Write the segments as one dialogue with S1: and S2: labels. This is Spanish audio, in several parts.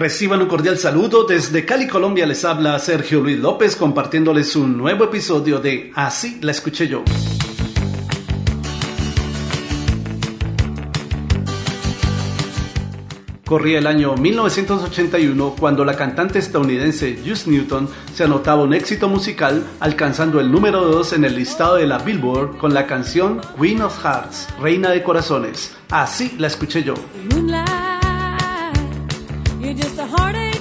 S1: Reciban un cordial saludo. Desde Cali, Colombia les habla Sergio Luis López compartiéndoles un nuevo episodio de Así la escuché yo. Corría el año 1981 cuando la cantante estadounidense Juice Newton se anotaba un éxito musical alcanzando el número 2 en el listado de la Billboard con la canción Queen of Hearts, Reina de Corazones. Así la escuché yo. You're just a heartache.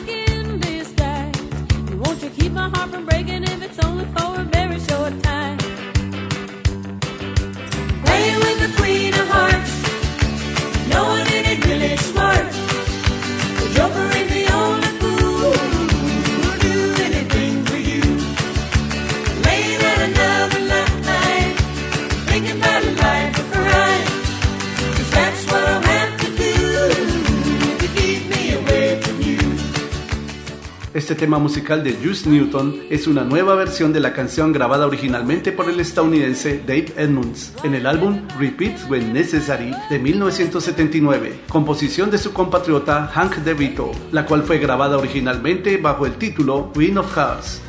S1: Este tema musical de Juice Newton es una nueva versión de la canción grabada originalmente por el estadounidense Dave Edmunds en el álbum Repeat When Necessary de 1979, composición de su compatriota Hank DeVito, la cual fue grabada originalmente bajo el título Queen of Hearts.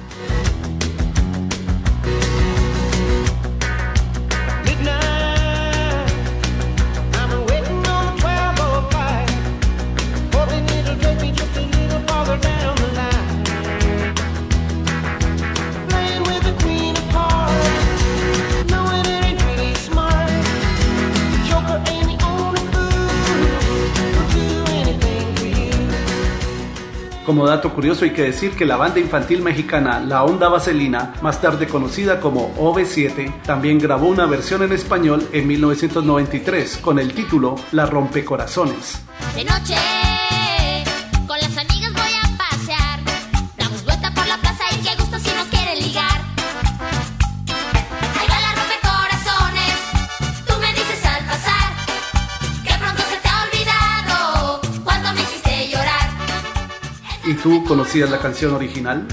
S1: Como dato curioso hay que decir que la banda infantil mexicana La Onda Vaselina, más tarde conocida como OV7, también grabó una versión en español en 1993 con el título La Rompecorazones.
S2: De noche
S1: ¿Y tú conocías la canción original?